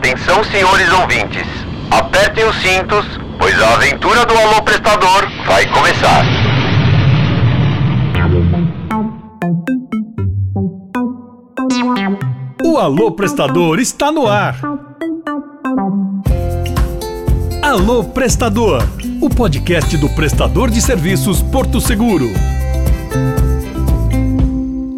Atenção, senhores ouvintes. Apertem os cintos, pois a aventura do Alô Prestador vai começar. O Alô Prestador está no ar. Alô Prestador, o podcast do prestador de serviços Porto Seguro.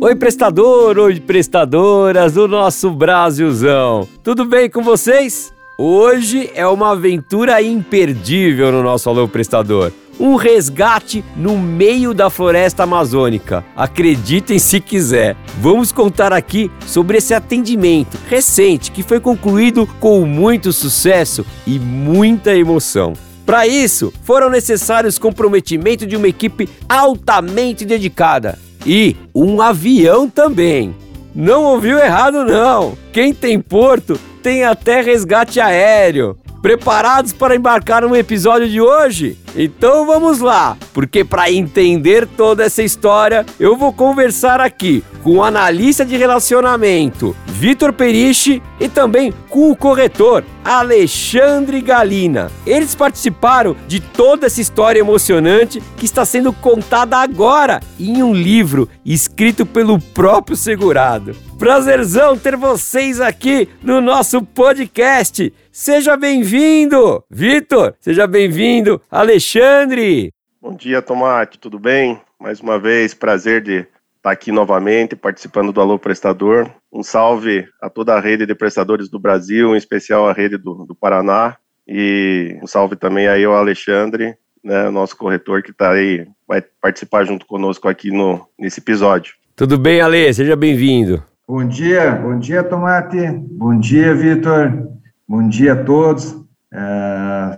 Oi, prestador, oi, prestadoras do nosso Brasilzão. Tudo bem com vocês? Hoje é uma aventura imperdível no nosso Alô Prestador. Um resgate no meio da floresta amazônica. Acreditem se quiser. Vamos contar aqui sobre esse atendimento recente que foi concluído com muito sucesso e muita emoção. Para isso, foram necessários comprometimento de uma equipe altamente dedicada e um avião também. Não ouviu errado, não. Quem tem porto tem até resgate aéreo. Preparados para embarcar no episódio de hoje? Então vamos lá, porque para entender toda essa história, eu vou conversar aqui com o analista de relacionamento Vitor Periche e também com o corretor Alexandre Galina. Eles participaram de toda essa história emocionante que está sendo contada agora em um livro escrito pelo próprio segurado. Prazerzão ter vocês aqui no nosso podcast. Seja bem-vindo, Vitor. Seja bem-vindo, Alexandre. Bom dia, Tomate. Tudo bem? Mais uma vez, prazer de estar aqui novamente participando do Alô Prestador. Um salve a toda a rede de prestadores do Brasil, em especial a rede do, do Paraná. E um salve também aí ao Alexandre, né, nosso corretor que está aí, vai participar junto conosco aqui no, nesse episódio. Tudo bem, Ale? Seja bem-vindo. Bom dia, bom dia, Tomate. Bom dia, Vitor. Bom dia a todos.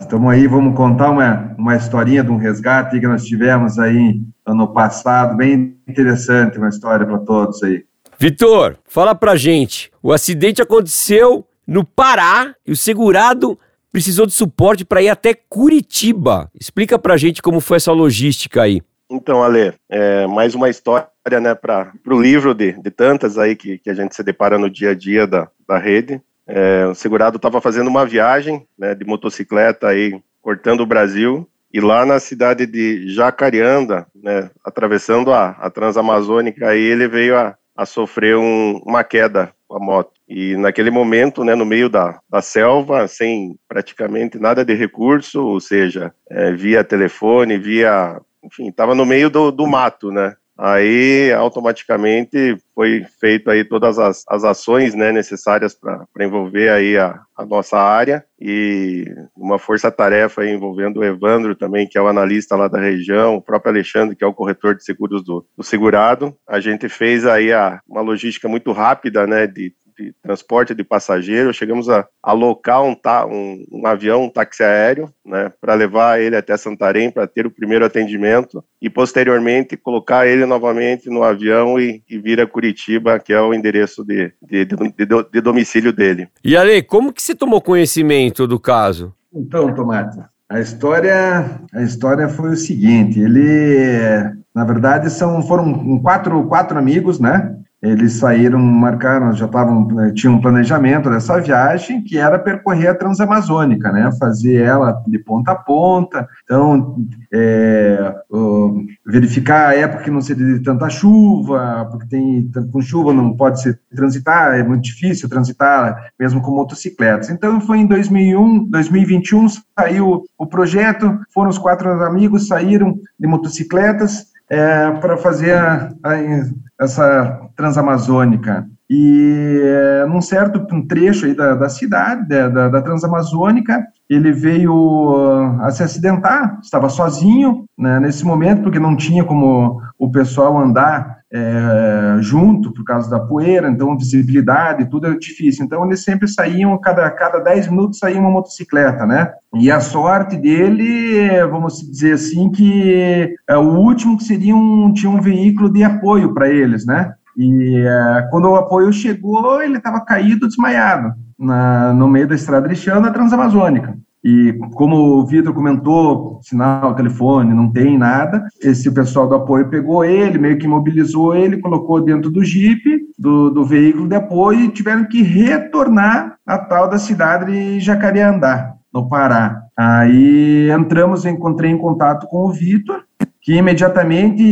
Estamos é, aí, vamos contar uma, uma historinha de um resgate que nós tivemos aí ano passado, bem interessante, uma história para todos aí. Vitor, fala pra gente. O acidente aconteceu no Pará e o segurado precisou de suporte para ir até Curitiba. Explica pra gente como foi essa logística aí. Então, Ale, é, mais uma história né, para o livro de, de tantas aí que, que a gente se depara no dia a dia da, da rede. É, o segurado estava fazendo uma viagem né, de motocicleta aí, cortando o Brasil, e lá na cidade de Jacareanda, né, atravessando a, a Transamazônica, aí ele veio a, a sofrer um, uma queda com a moto. E naquele momento, né, no meio da, da selva, sem praticamente nada de recurso, ou seja, é, via telefone, via. Enfim, estava no meio do, do mato, né? aí automaticamente foi feito aí todas as, as ações né, necessárias para envolver aí a, a, nossa área e uma força-tarefa envolvendo o Evandro também, que é o analista lá da região, o próprio Alexandre, que é o corretor de seguros do, do segurado. A gente fez aí a, uma logística muito rápida, né, de de transporte de passageiros, chegamos a alocar um, um, um avião, um táxi aéreo, né, para levar ele até Santarém para ter o primeiro atendimento e posteriormente colocar ele novamente no avião e, e vir a Curitiba, que é o endereço de, de, de, de domicílio dele. E Ale, como que você tomou conhecimento do caso? Então, Tomate, a história, a história foi o seguinte, ele, na verdade, são, foram quatro, quatro amigos, né, eles saíram, marcaram, já estavam, eh, tinham um planejamento dessa viagem, que era percorrer a Transamazônica, né, fazer ela de ponta a ponta, então, é, verificar a época que não seria de tanta chuva, porque tem, com chuva não pode se transitar, é muito difícil transitar, mesmo com motocicletas. Então, foi em 2001, 2021, saiu o projeto, foram os quatro amigos, saíram de motocicletas, é, para fazer a, a, essa transamazônica. E é, num certo um trecho aí da, da cidade, da, da, Transamazônica, ele veio uh, a se acidentar, estava sozinho né, nesse momento, porque não tinha como o pessoal andar é, junto por causa da poeira, então visibilidade, tudo é difícil. Então eles sempre saíam, cada, cada 10 minutos saía uma motocicleta, né? E a sorte dele, vamos dizer assim, que é o último que seria um, tinha um veículo de apoio para eles, né? E é, quando o apoio chegou, ele estava caído, desmaiado, na, no meio da estrada de Transamazônica. E como o Vitor comentou, sinal, telefone, não tem nada. Esse pessoal do apoio pegou ele, meio que mobilizou ele, colocou dentro do jipe, do, do veículo de apoio e tiveram que retornar à tal da cidade de Jacareandá, no Pará. Aí entramos, encontrei em contato com o Vitor, que imediatamente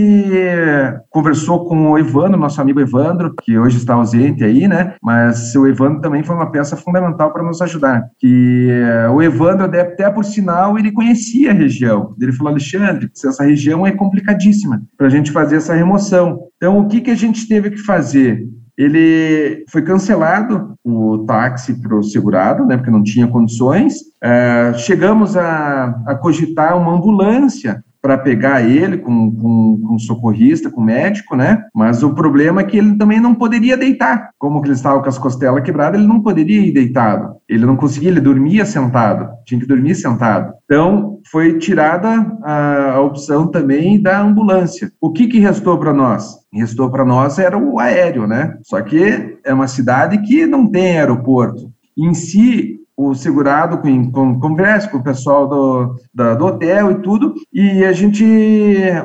conversou com o Evandro, nosso amigo Evandro, que hoje está ausente aí, né? Mas o Evandro também foi uma peça fundamental para nos ajudar. Que uh, o Evandro, até por sinal, ele conhecia a região. Ele falou, Alexandre, essa região é complicadíssima para a gente fazer essa remoção. Então, o que, que a gente teve que fazer? ele foi cancelado o táxi para o segurado, né, porque não tinha condições. Uh, chegamos a, a cogitar uma ambulância para pegar ele com, com, com socorrista, com médico, né? Mas o problema é que ele também não poderia deitar. Como ele estava com as costelas quebradas, ele não poderia ir deitado. Ele não conseguia, ele dormia sentado. Tinha que dormir sentado. Então, foi tirada a, a opção também da ambulância. O que, que restou para nós? Restou para nós era o aéreo, né? Só que é uma cidade que não tem aeroporto. Em si, o segurado com, com conversa com o pessoal do, da, do hotel e tudo, e a gente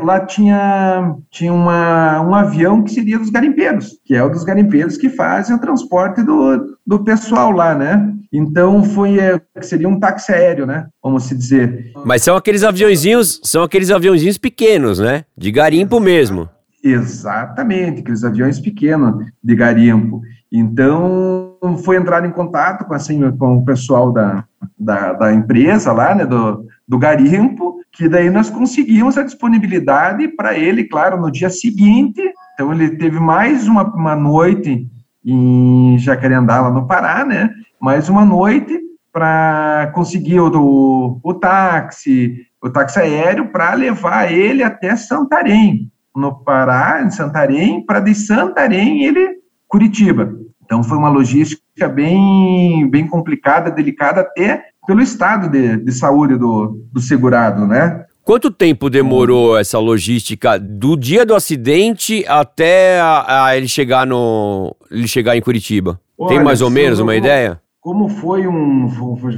lá tinha, tinha uma, um avião que seria dos garimpeiros, que é o dos garimpeiros que fazem o transporte do, do pessoal lá, né? Então foi é, seria um táxi aéreo, né? Vamos se dizer. Mas são aqueles aviãozinhos, são aqueles aviãozinhos pequenos, né? De garimpo mesmo. Exatamente, aqueles aviões pequenos de garimpo. Então, foi entrar em contato com, assim, com o pessoal da, da, da, empresa lá, né, do, do garimpo, que daí nós conseguimos a disponibilidade para ele, claro, no dia seguinte. Então, ele teve mais uma, uma noite em Jacareandá, lá no Pará, né, mais uma noite para conseguir o, o, o táxi, o táxi aéreo, para levar ele até Santarém, no Pará, em Santarém, para de Santarém ele Curitiba. Então foi uma logística bem, bem complicada, delicada até pelo estado de, de saúde do, do segurado, né? Quanto tempo demorou essa logística do dia do acidente até a, a ele chegar no ele chegar em Curitiba? Olha, Tem mais ou menos uma ideia? Como foi um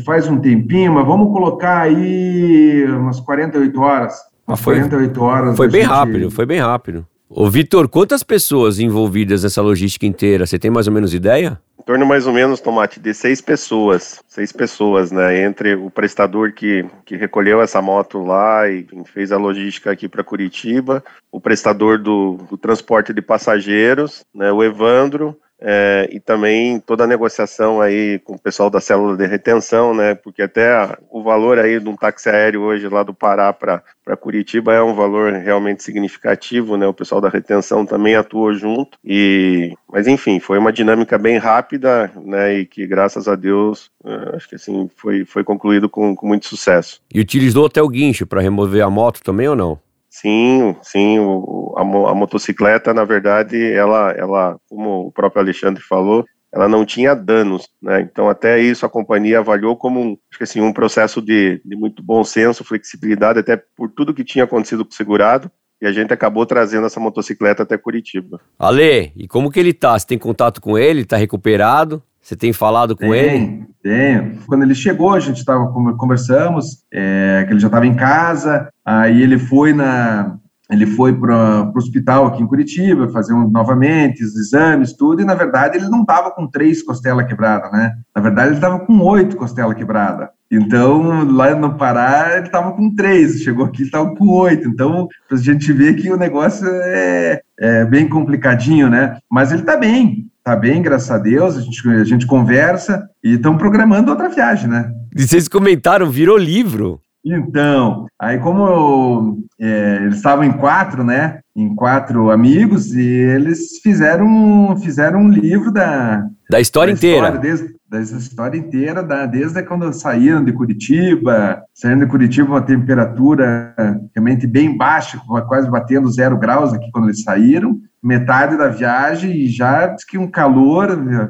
faz um tempinho, mas vamos colocar aí umas 48 horas. Umas foi, 48 horas. Foi bem gente... rápido, foi bem rápido. Ô, Vitor, quantas pessoas envolvidas nessa logística inteira? Você tem mais ou menos ideia? Em torno mais ou menos, Tomate, de seis pessoas. Seis pessoas, né? Entre o prestador que, que recolheu essa moto lá e fez a logística aqui para Curitiba, o prestador do, do transporte de passageiros, né? o Evandro, é, e também toda a negociação aí com o pessoal da célula de retenção, né? Porque até o valor aí de um táxi aéreo hoje lá do Pará para Curitiba é um valor realmente significativo, né? O pessoal da retenção também atuou junto e, mas enfim, foi uma dinâmica bem rápida, né? E que graças a Deus, é, acho que assim foi foi concluído com, com muito sucesso. E utilizou até o guincho para remover a moto também ou não? Sim, sim, o, a, a, motocicleta, na verdade, ela, ela, como o próprio Alexandre falou, ela não tinha danos, né? Então até isso a companhia avaliou como um, acho que assim, um processo de, de muito bom senso, flexibilidade, até por tudo que tinha acontecido com o segurado, e a gente acabou trazendo essa motocicleta até Curitiba. Ale, e como que ele tá? Você tem contato com ele? Tá recuperado? Você tem falado com tem, ele? Tenho. Quando ele chegou, a gente estava conversamos, é, que ele já estava em casa, aí ele foi na ele foi para o hospital aqui em Curitiba fazer um, novamente os exames, tudo, e na verdade ele não estava com três costelas quebradas, né? Na verdade ele estava com oito costelas quebradas. Então, lá no Pará, ele estava com três, chegou aqui estava com oito. Então, a gente vê que o negócio é, é bem complicadinho, né? Mas ele está bem, tá bem, graças a Deus, a gente, a gente conversa e estão programando outra viagem, né? E vocês comentaram, virou livro. Então, aí como eu, é, eles estavam em quatro, né? Em quatro amigos, e eles fizeram, fizeram um livro da... Da história da inteira. História, desde, da história inteira, da, desde quando saíram de Curitiba, saindo de Curitiba uma temperatura realmente bem baixa, quase batendo zero graus aqui quando eles saíram, metade da viagem e já diz que um calor né,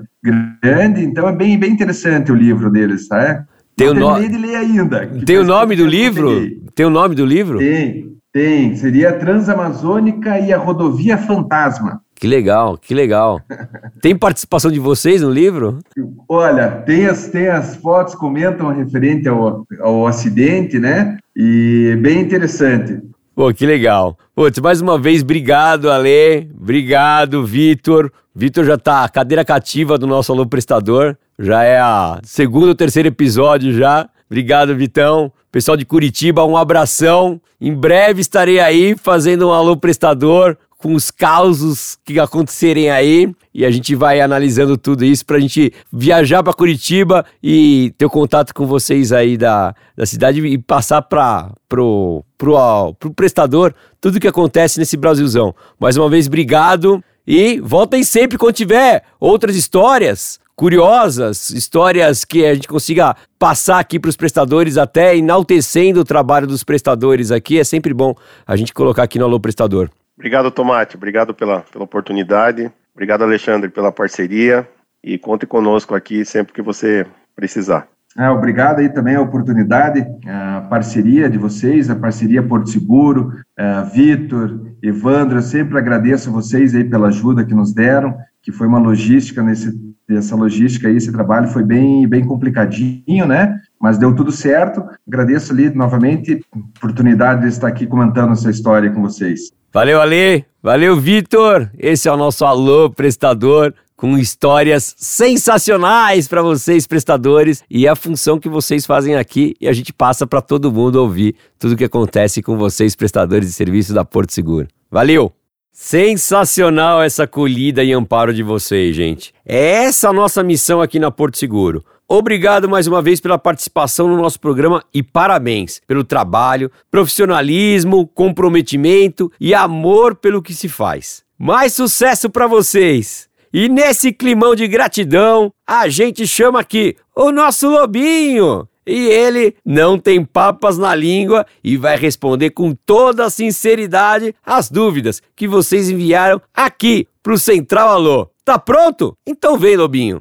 grande, então é bem, bem interessante o livro deles, tá? Tem o nome de ler ainda. Tem o nome do livro? Tem o nome do livro? Tem, tem. Seria Transamazônica e a Rodovia Fantasma. Que legal, que legal. Tem participação de vocês no livro? Olha, tem as, tem as fotos comentam referente ao, ao acidente, né? E bem interessante. Pô, que legal. Putz, mais uma vez, obrigado, Ale. Obrigado, Vitor. Vitor já tá cadeira cativa do nosso alô prestador. Já é a segundo ou terceiro episódio já. Obrigado, Vitão. Pessoal de Curitiba, um abração. Em breve estarei aí fazendo um alô prestador com os causos que acontecerem aí e a gente vai analisando tudo isso para a gente viajar para Curitiba e ter contato com vocês aí da, da cidade e passar para pro, pro, pro prestador tudo que acontece nesse Brasilzão. Mais uma vez, obrigado e voltem sempre quando tiver outras histórias curiosas, histórias que a gente consiga passar aqui para os prestadores, até enaltecendo o trabalho dos prestadores aqui. É sempre bom a gente colocar aqui no Alô Prestador. Obrigado, Tomate. Obrigado pela, pela oportunidade. Obrigado, Alexandre, pela parceria. E conte conosco aqui sempre que você precisar. É, obrigado aí também a oportunidade, a parceria de vocês, a parceria Porto Seguro, é, Vitor, Evandro, eu sempre agradeço vocês aí pela ajuda que nos deram, que foi uma logística nesse essa logística aí, esse trabalho foi bem bem complicadinho, né? Mas deu tudo certo. Agradeço ali novamente a oportunidade de estar aqui comentando essa história com vocês. Valeu, Ale. Valeu, Vitor. Esse é o nosso alô prestador com histórias sensacionais para vocês prestadores e a função que vocês fazem aqui e a gente passa para todo mundo ouvir tudo o que acontece com vocês prestadores de serviço da Porto Seguro. Valeu. Sensacional essa acolhida e amparo de vocês, gente. É essa a nossa missão aqui na Porto Seguro. Obrigado mais uma vez pela participação no nosso programa e parabéns pelo trabalho, profissionalismo, comprometimento e amor pelo que se faz. Mais sucesso para vocês! E nesse climão de gratidão, a gente chama aqui o nosso lobinho. E ele não tem papas na língua e vai responder com toda a sinceridade as dúvidas que vocês enviaram aqui pro Central Alô. Tá pronto? Então vem, lobinho.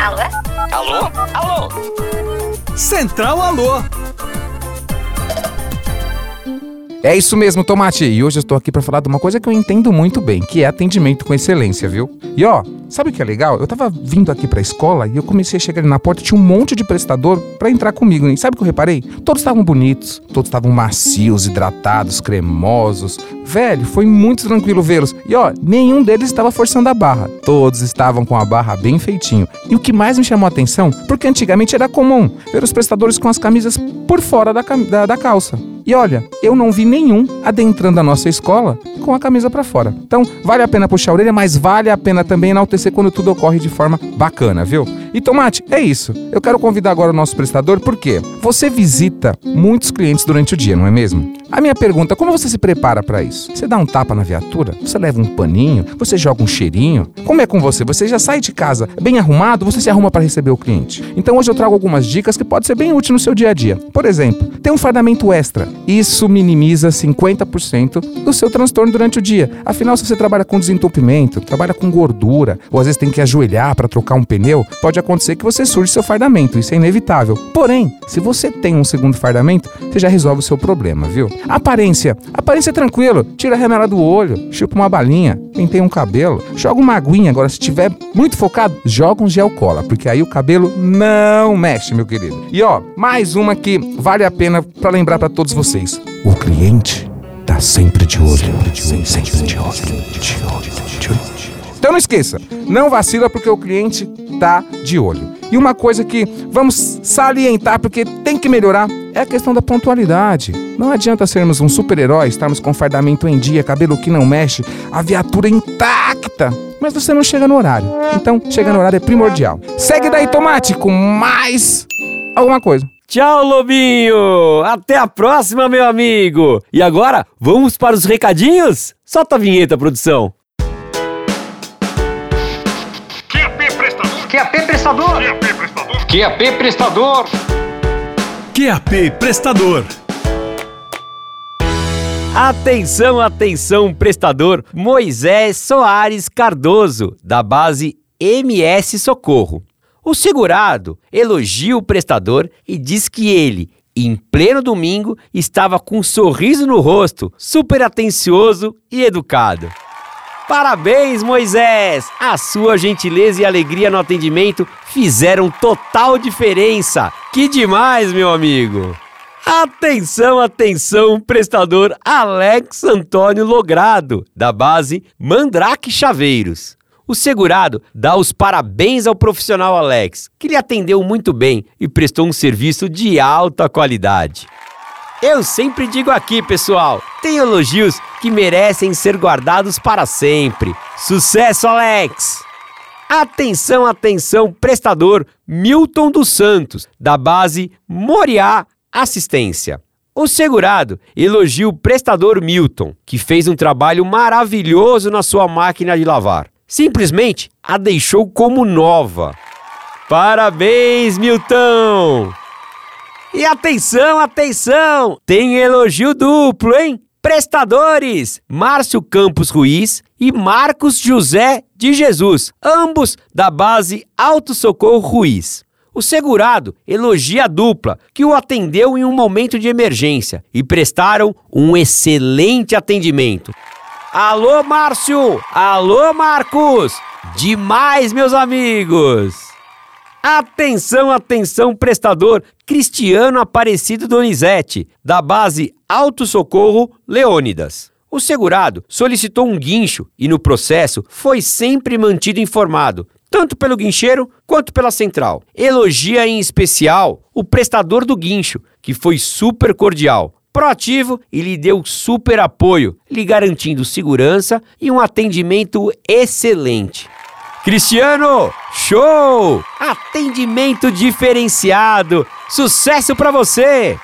Alô? Alô? Alô? Central Alô. É isso mesmo, Tomate. E hoje eu estou aqui para falar de uma coisa que eu entendo muito bem, que é atendimento com excelência, viu? E ó, sabe o que é legal? Eu tava vindo aqui para a escola e eu comecei a chegar ali na porta, tinha um monte de prestador para entrar comigo. E sabe o que eu reparei? Todos estavam bonitos, todos estavam macios, hidratados, cremosos. Velho, foi muito tranquilo vê-los. E ó, nenhum deles estava forçando a barra. Todos estavam com a barra bem feitinho. E o que mais me chamou a atenção, porque antigamente era comum ver os prestadores com as camisas por fora da, da, da calça. E olha, eu não vi nenhum adentrando a nossa escola com a camisa para fora. Então, vale a pena puxar a orelha, mas vale a pena também enaltecer quando tudo ocorre de forma bacana, viu? E Tomate, é isso. Eu quero convidar agora o nosso prestador porque você visita muitos clientes durante o dia, não é mesmo? A minha pergunta, como você se prepara para isso? Você dá um tapa na viatura? Você leva um paninho? Você joga um cheirinho? Como é com você? Você já sai de casa bem arrumado? Você se arruma para receber o cliente? Então hoje eu trago algumas dicas que podem ser bem úteis no seu dia a dia. Por exemplo, ter um fardamento extra. Isso minimiza 50% do seu transtorno durante o dia. Afinal, se você trabalha com desentupimento, trabalha com gordura, ou às vezes tem que ajoelhar para trocar um pneu, pode acontecer que você surge seu fardamento. Isso é inevitável. Porém, se você tem um segundo fardamento, você já resolve o seu problema, viu? Aparência. Aparência é tranquilo. Tira a remela do olho, chupa uma balinha, penteia um cabelo, joga uma aguinha. Agora, se tiver muito focado, joga um gel cola, porque aí o cabelo não mexe, meu querido. E ó, mais uma que vale a pena para lembrar para todos vocês. O cliente tá sempre de olho, sempre de olho, sempre de olho, Então não esqueça, não vacila porque o cliente tá de olho. E uma coisa que vamos salientar porque tem que melhorar é a questão da pontualidade. Não adianta sermos um super-herói, estarmos com fardamento em dia, cabelo que não mexe, a viatura intacta, mas você não chega no horário. Então, chegar no horário é primordial. Segue daí, Tomate, com mais alguma coisa. Tchau, Lobinho! Até a próxima, meu amigo! E agora, vamos para os recadinhos? Solta a vinheta, produção! Prestador! QAP Prestador! QAP Prestador! QAP Prestador! Atenção, atenção, prestador Moisés Soares Cardoso, da base MS Socorro. O segurado elogia o prestador e diz que ele em pleno domingo, estava com um sorriso no rosto, super atencioso e educado. Parabéns, Moisés! A sua gentileza e alegria no atendimento fizeram total diferença. Que demais, meu amigo! Atenção, atenção, prestador Alex Antônio Logrado, da base Mandrake Chaveiros. O segurado dá os parabéns ao profissional Alex, que lhe atendeu muito bem e prestou um serviço de alta qualidade. Eu sempre digo aqui, pessoal, tem elogios que merecem ser guardados para sempre. Sucesso, Alex! Atenção, atenção, prestador Milton dos Santos, da base Moriá Assistência. O segurado elogia o prestador Milton, que fez um trabalho maravilhoso na sua máquina de lavar. Simplesmente a deixou como nova. Parabéns, Milton! E atenção, atenção! Tem elogio duplo, hein? Prestadores Márcio Campos Ruiz e Marcos José de Jesus, ambos da base Alto Socorro Ruiz. O segurado elogia a dupla que o atendeu em um momento de emergência e prestaram um excelente atendimento. Alô, Márcio! Alô, Marcos! Demais, meus amigos! Atenção, atenção, prestador Cristiano Aparecido Donizete, da base Alto Socorro Leônidas. O segurado solicitou um guincho e, no processo, foi sempre mantido informado, tanto pelo guincheiro quanto pela central. Elogia em especial o prestador do guincho, que foi super cordial, proativo e lhe deu super apoio, lhe garantindo segurança e um atendimento excelente. Cristiano, show! Atendimento diferenciado. Sucesso para você!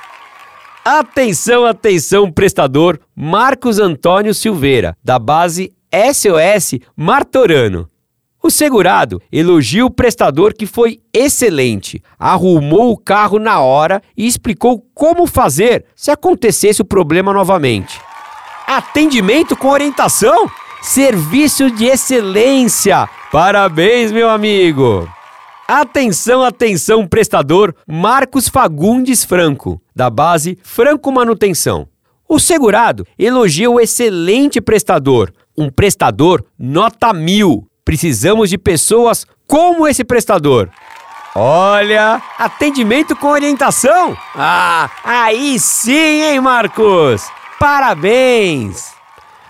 Atenção, atenção, prestador Marcos Antônio Silveira, da base SOS Martorano. O segurado elogia o prestador que foi excelente, arrumou o carro na hora e explicou como fazer se acontecesse o problema novamente. Atendimento com orientação? Serviço de excelência! Parabéns, meu amigo! Atenção, atenção, prestador Marcos Fagundes Franco, da base Franco Manutenção. O segurado elogia o excelente prestador, um prestador nota mil. Precisamos de pessoas como esse prestador. Olha, atendimento com orientação? Ah, aí sim, hein, Marcos? Parabéns!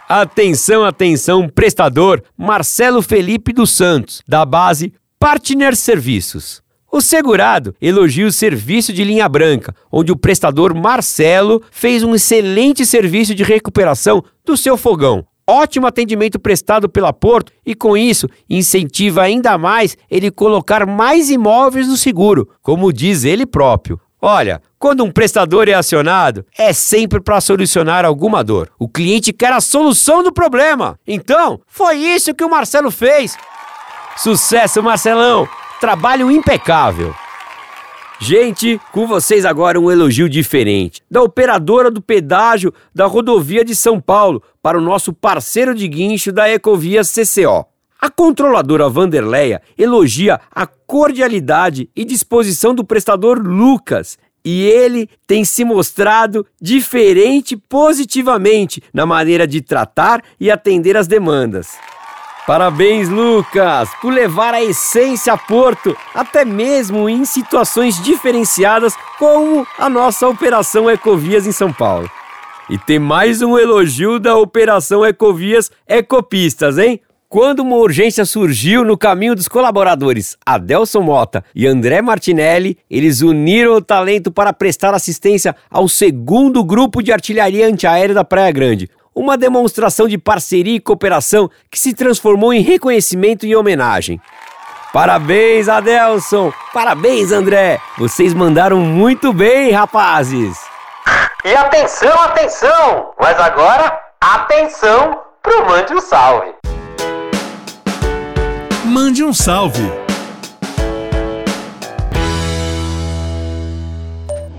Atenção, atenção, prestador Marcelo Felipe dos Santos, da base Partner Serviços. O segurado elogia o serviço de linha branca, onde o prestador Marcelo fez um excelente serviço de recuperação do seu fogão. Ótimo atendimento prestado pela Porto e, com isso, incentiva ainda mais ele colocar mais imóveis no seguro, como diz ele próprio. Olha, quando um prestador é acionado, é sempre para solucionar alguma dor. O cliente quer a solução do problema. Então, foi isso que o Marcelo fez. Sucesso, Marcelão! Trabalho impecável! Gente, com vocês agora um elogio diferente da operadora do pedágio da rodovia de São Paulo para o nosso parceiro de guincho da Ecovia CCO. A controladora Vanderleia elogia a cordialidade e disposição do prestador Lucas e ele tem se mostrado diferente positivamente na maneira de tratar e atender as demandas. Parabéns, Lucas, por levar a essência a Porto, até mesmo em situações diferenciadas, como a nossa Operação Ecovias em São Paulo. E tem mais um elogio da Operação Ecovias Ecopistas, hein? Quando uma urgência surgiu no caminho dos colaboradores Adelson Mota e André Martinelli, eles uniram o talento para prestar assistência ao segundo grupo de artilharia antiaérea da Praia Grande, uma demonstração de parceria e cooperação que se transformou em reconhecimento e homenagem. Parabéns, Adelson! Parabéns, André! Vocês mandaram muito bem, rapazes! E atenção, atenção! Mas agora, atenção pro Mande um Salve! Mande um salve!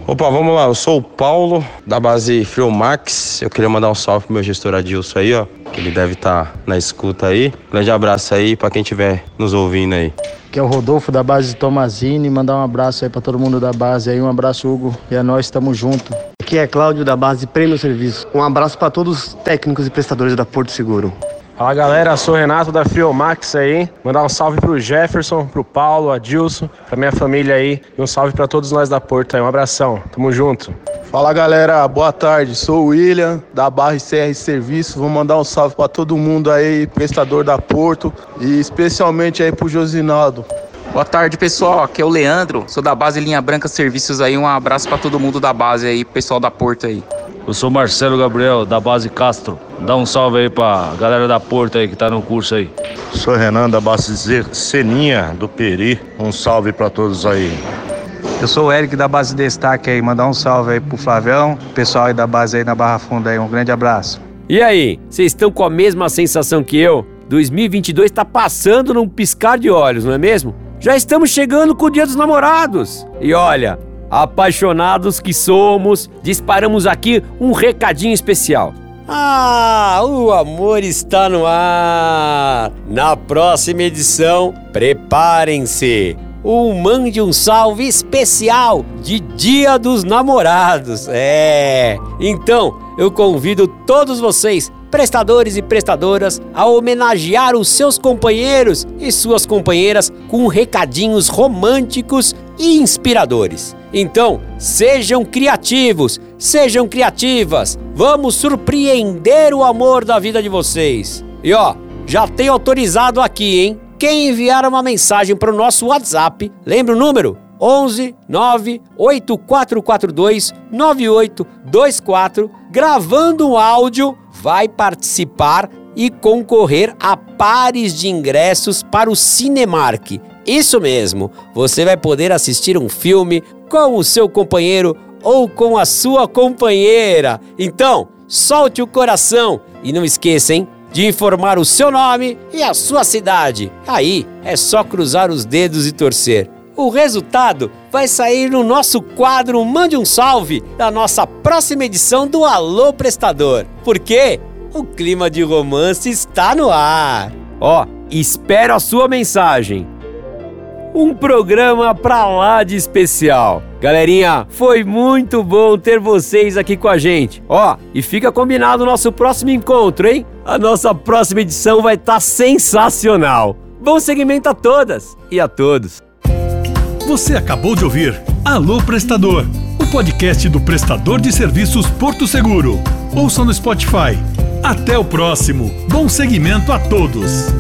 Opa, vamos lá. Eu sou o Paulo, da base Friomax. Eu queria mandar um salve pro meu gestor Adilson aí, ó. Que ele deve estar tá na escuta aí. Grande abraço aí para quem estiver nos ouvindo aí. Que é o Rodolfo da base Tomazini. Mandar um abraço aí para todo mundo da base aí. Um abraço, Hugo. E é nós, estamos junto. Aqui é Cláudio da base Prêmio Serviço. Um abraço para todos os técnicos e prestadores da Porto Seguro. Fala galera, sou o Renato da Friomax aí. Mandar um salve pro Jefferson, pro Paulo, Adilson, pra minha família aí. E um salve para todos nós da Porto aí. Um abração, tamo junto. Fala galera, boa tarde. Sou o William da Barra CR Serviço. Vou mandar um salve para todo mundo aí, prestador da Porto e especialmente aí pro Josinaldo. Boa tarde, pessoal. Aqui é o Leandro, sou da base Linha Branca Serviços aí. Um abraço para todo mundo da base aí, pessoal da Porto aí. Eu sou Marcelo Gabriel, da base Castro. Dá um salve aí pra galera da Porta aí que tá no curso aí. Sou Renan, da base Seninha, do Peri. Um salve para todos aí. Eu sou o Eric da base Destaque aí, mandar um salve aí pro Flavião, pessoal aí da base aí na Barra Funda aí, um grande abraço. E aí, vocês estão com a mesma sensação que eu? 2022 tá passando num piscar de olhos, não é mesmo? Já estamos chegando com o Dia dos Namorados. E olha, apaixonados que somos, disparamos aqui um recadinho especial. Ah, o amor está no ar! Na próxima edição, preparem-se! O Mande um Salve especial de Dia dos Namorados. É! Então, eu convido todos vocês, prestadores e prestadoras, a homenagear os seus companheiros e suas companheiras com recadinhos românticos e inspiradores. Então, sejam criativos, sejam criativas. Vamos surpreender o amor da vida de vocês. E ó, já tenho autorizado aqui, hein? Quem enviar uma mensagem para o nosso WhatsApp, lembra o número? 11 9 8442 9824, gravando um áudio, vai participar e concorrer a pares de ingressos para o Cinemark. Isso mesmo, você vai poder assistir um filme com o seu companheiro ou com a sua companheira. Então, solte o coração e não esqueça, hein? De informar o seu nome e a sua cidade. Aí é só cruzar os dedos e torcer. O resultado vai sair no nosso quadro Mande um Salve da nossa próxima edição do Alô Prestador. Porque o clima de romance está no ar. Ó, espero a sua mensagem um programa pra lá de especial. Galerinha, foi muito bom ter vocês aqui com a gente. Ó, e fica combinado o nosso próximo encontro, hein? A nossa próxima edição vai estar tá sensacional. Bom segmento a todas e a todos. Você acabou de ouvir Alô Prestador, o podcast do prestador de serviços Porto Seguro. Ouça no Spotify. Até o próximo. Bom segmento a todos.